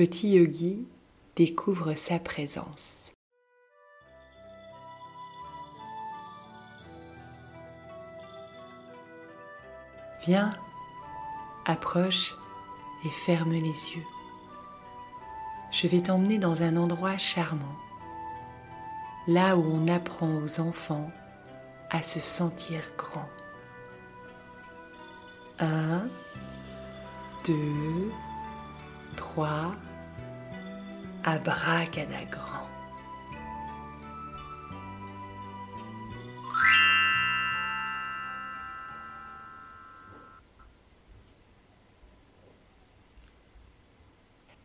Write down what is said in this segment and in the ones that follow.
petit yogi découvre sa présence. Viens, approche et ferme les yeux. Je vais t'emmener dans un endroit charmant, là où on apprend aux enfants à se sentir grand. Un, deux, trois, abracadagrand.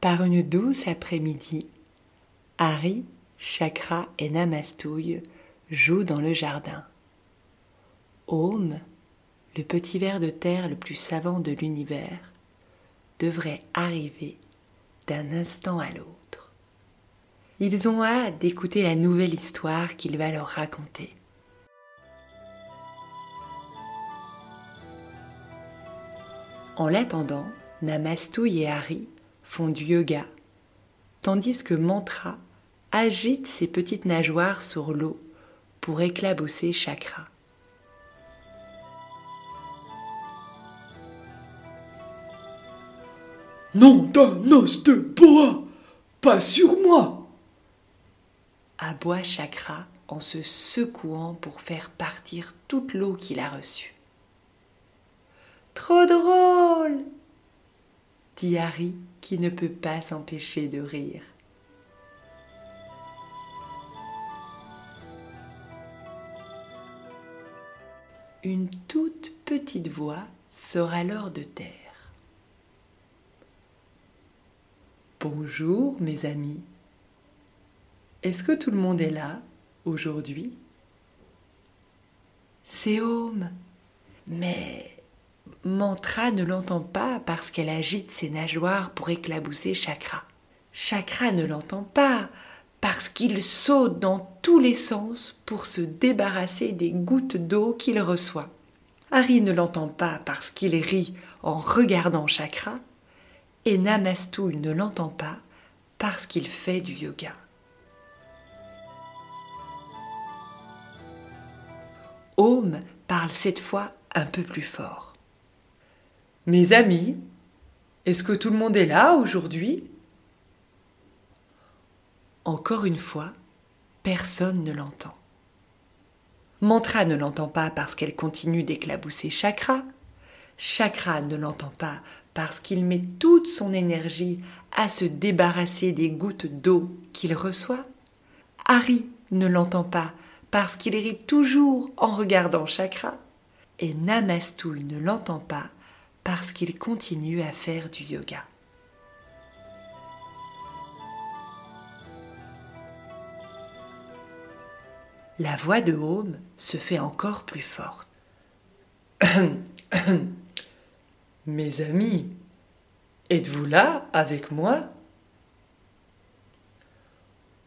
Par une douce après-midi, Harry, Chakra et Namastouille jouent dans le jardin. Home, le petit ver de terre le plus savant de l'univers, devrait arriver d'un instant à l'autre. Ils ont hâte d'écouter la nouvelle histoire qu'il va leur raconter. En l'attendant, Namastouille et Harry font du yoga, tandis que Mantra agite ses petites nageoires sur l'eau pour éclabousser Chakra. Non d'un os de bois, pas sur moi aboie Chakra en se secouant pour faire partir toute l'eau qu'il a reçue. Trop drôle dit Harry qui ne peut pas s'empêcher de rire. Une toute petite voix sort alors de terre. Bonjour mes amis. Est-ce que tout le monde est là aujourd'hui? C'est Home. Mais Mantra ne l'entend pas parce qu'elle agite ses nageoires pour éclabousser Chakra. Chakra ne l'entend pas parce qu'il saute dans tous les sens pour se débarrasser des gouttes d'eau qu'il reçoit. Harry ne l'entend pas parce qu'il rit en regardant Chakra. Et Namastouille ne l'entend pas parce qu'il fait du yoga. Home parle cette fois un peu plus fort. Mes amis, est-ce que tout le monde est là aujourd'hui? Encore une fois, personne ne l'entend. Mantra ne l'entend pas parce qu'elle continue d'éclabousser Chakra. Chakra ne l'entend pas parce qu'il met toute son énergie à se débarrasser des gouttes d'eau qu'il reçoit. Harry ne l'entend pas parce qu'il rit toujours en regardant Chakra. Et Namastouille ne l'entend pas parce qu'il continue à faire du yoga. La voix de Home se fait encore plus forte. Mes amis, êtes-vous là avec moi?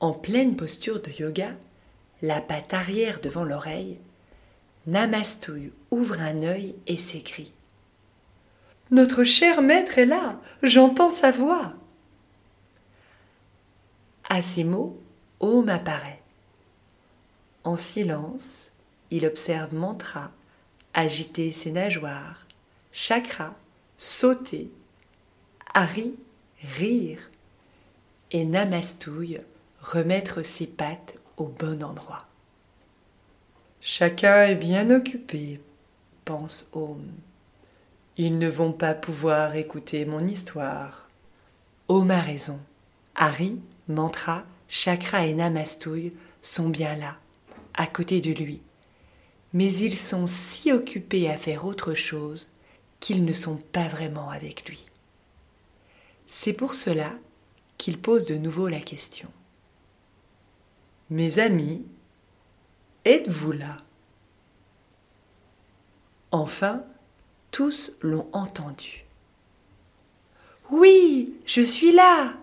En pleine posture de yoga, la patte arrière devant l'oreille, Namastouille ouvre un œil et s'écrie notre cher maître est là, j'entends sa voix. À ces mots, Om apparaît. En silence, il observe Mantra agiter ses nageoires, Chakra sauter, Hari rire et Namastouille remettre ses pattes au bon endroit. Chacun est bien occupé, pense Om. Ils ne vont pas pouvoir écouter mon histoire. Om a raison. Harry, Mantra, Chakra et Namastouille sont bien là, à côté de lui. Mais ils sont si occupés à faire autre chose qu'ils ne sont pas vraiment avec lui. C'est pour cela qu'il pose de nouveau la question. Mes amis, êtes-vous là? Enfin, tous l'ont entendu. Oui, je suis là,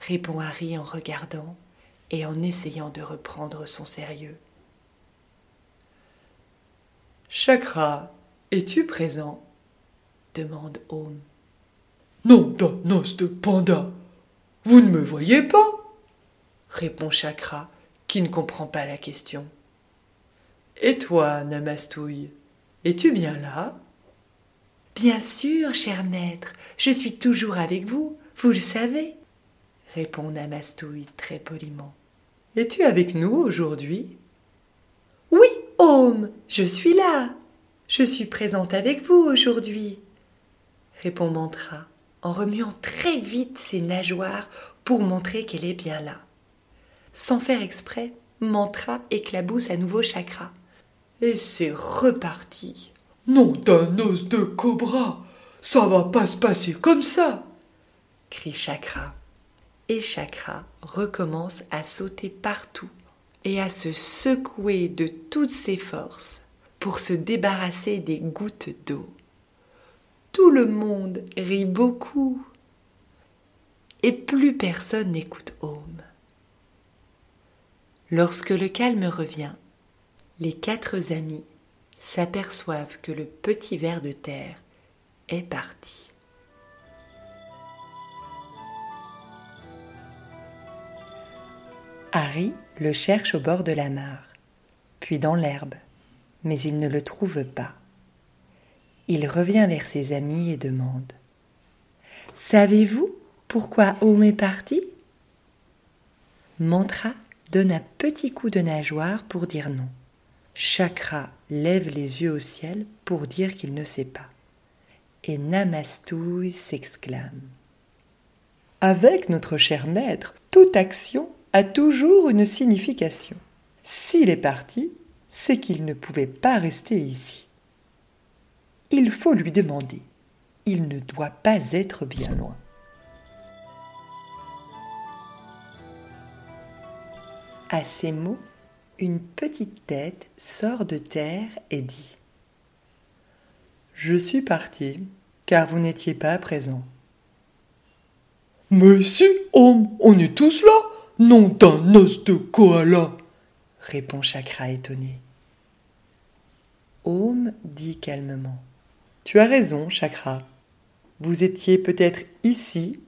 répond Harry en regardant et en essayant de reprendre son sérieux. Chakra, es-tu présent? demande Home. Non d'un os de panda, Vous ne me voyez pas? répond Chakra, qui ne comprend pas la question. Et toi, Namastouille, es-tu bien là? Bien sûr, cher maître, je suis toujours avec vous, vous le savez, répond Namastouille très poliment. Es-tu avec nous aujourd'hui? Oui, Home, je suis là. Je suis présente avec vous aujourd'hui, répond Mantra en remuant très vite ses nageoires pour montrer qu'elle est bien là. Sans faire exprès, Mantra éclabousse à nouveau Chakra. Et c'est reparti. Non d'un os de cobra, ça va pas se passer comme ça, crie Chakra. Et Chakra recommence à sauter partout et à se secouer de toutes ses forces pour se débarrasser des gouttes d'eau. Tout le monde rit beaucoup et plus personne n'écoute Home. Lorsque le calme revient, les quatre amis s'aperçoivent que le petit ver de terre est parti. Harry le cherche au bord de la mare, puis dans l'herbe, mais il ne le trouve pas. Il revient vers ses amis et demande Savez-vous pourquoi Home est parti Mantra donne un petit coup de nageoire pour dire non. Chakra lève les yeux au ciel pour dire qu'il ne sait pas. Et Namastouille s'exclame. Avec notre cher maître, toute action a toujours une signification. S'il est parti, c'est qu'il ne pouvait pas rester ici. Il faut lui demander. Il ne doit pas être bien loin. À ces mots, une petite tête sort de terre et dit Je suis parti, car vous n'étiez pas présent. Mais si, homme, on est tous là, non d'un os de koala, répond Chakra étonné. Home dit calmement Tu as raison, Chakra. Vous étiez peut-être ici,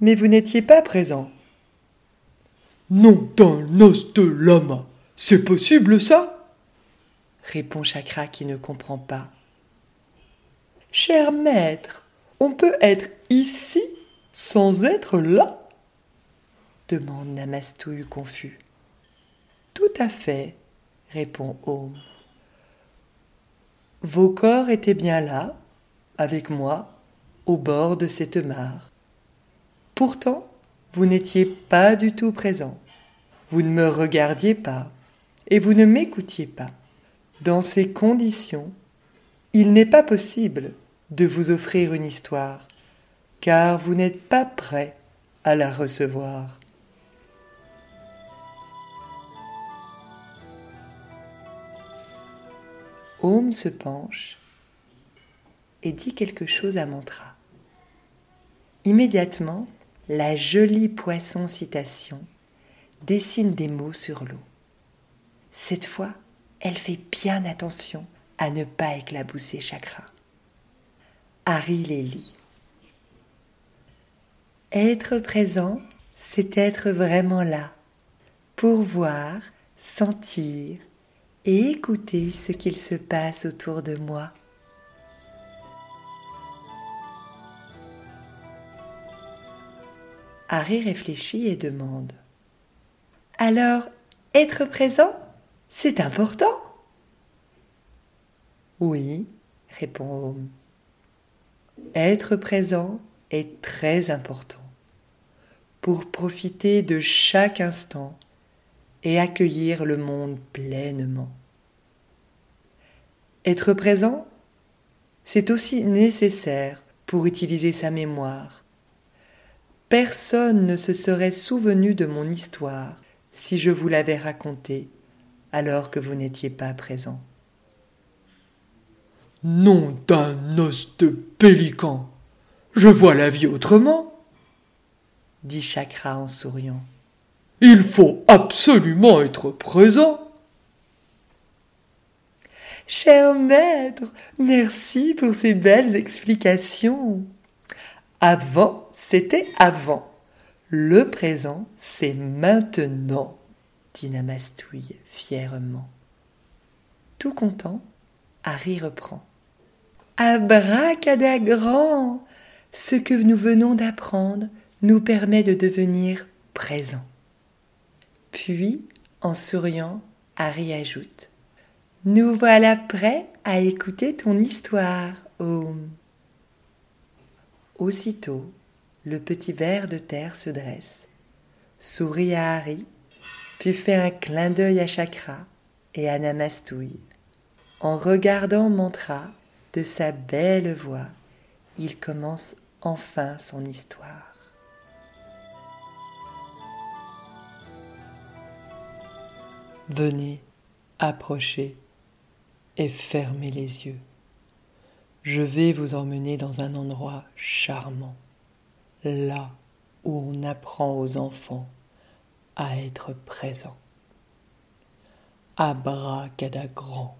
mais vous n'étiez pas présent. Non d'un os de lama, c'est possible ça? Répond Chakra qui ne comprend pas. Cher maître, on peut être ici sans être là? demande Namastouille confus. Tout à fait, répond Home. Vos corps étaient bien là, avec moi, au bord de cette mare. Pourtant, vous n'étiez pas du tout présent. Vous ne me regardiez pas et vous ne m'écoutiez pas. Dans ces conditions, il n'est pas possible de vous offrir une histoire, car vous n'êtes pas prêt à la recevoir. Home se penche et dit quelque chose à Mantra. Immédiatement, la jolie poisson citation dessine des mots sur l'eau. Cette fois, elle fait bien attention à ne pas éclabousser Chakra. Harry les lit. Être présent, c'est être vraiment là, pour voir, sentir, et écouter ce qu'il se passe autour de moi. Harry réfléchit et demande Alors, être présent, c'est important? Oui, répond Home. Être présent est très important pour profiter de chaque instant et accueillir le monde pleinement. Être présent, c'est aussi nécessaire pour utiliser sa mémoire. Personne ne se serait souvenu de mon histoire si je vous l'avais racontée alors que vous n'étiez pas présent. Nom d'un os de pélican. Je vois la vie autrement, dit Chakra en souriant. Il faut absolument être présent. Cher maître, merci pour ces belles explications. Avant, c'était avant. Le présent, c'est maintenant, dit Namastouille fièrement. Tout content, Harry reprend. Abracadagrand Ce que nous venons d'apprendre nous permet de devenir présent. Puis, en souriant, Harry ajoute Nous voilà prêts à écouter ton histoire, Home. Aussitôt, le petit ver de terre se dresse, sourit à Harry, puis fait un clin d'œil à Chakra et à Namastouille. En regardant Mantra de sa belle voix, il commence enfin son histoire. Venez, approchez et fermez les yeux. Je vais vous emmener dans un endroit charmant, là où on apprend aux enfants à être présents. Abracadagrand.